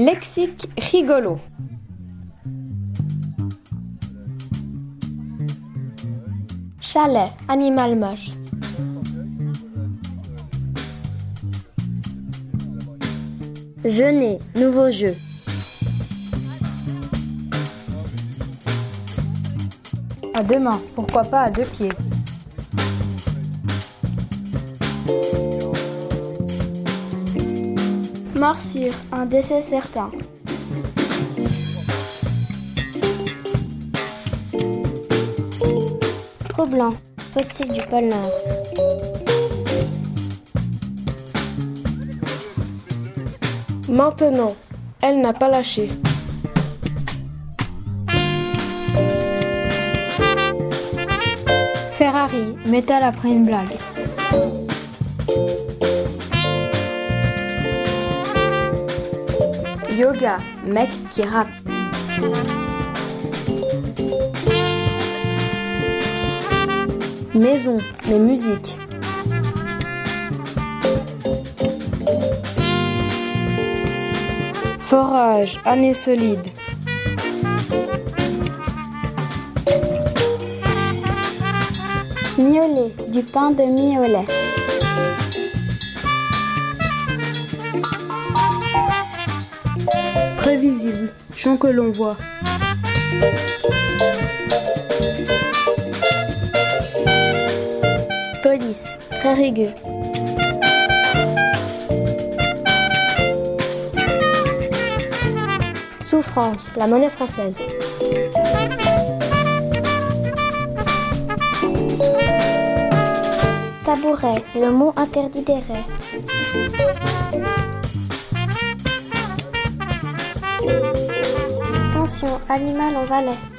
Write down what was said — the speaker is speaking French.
Lexique rigolo. Chalet, animal moche. Jeûner, nouveau jeu. À deux mains, pourquoi pas à deux pieds. Morsure, un décès certain. Trop blanc, fossile du pôle Nord. Maintenant, elle n'a pas lâché. Ferrari, métal après une blague. Yoga, mec qui rappe. Maison, mais musique. Forage, année solide. Miolet, du pain de miolet. Chant que l'on voit. Police, très rugueux. Souffrance, la monnaie française. Tabouret, le mot interdit des raies. Animal en Valais.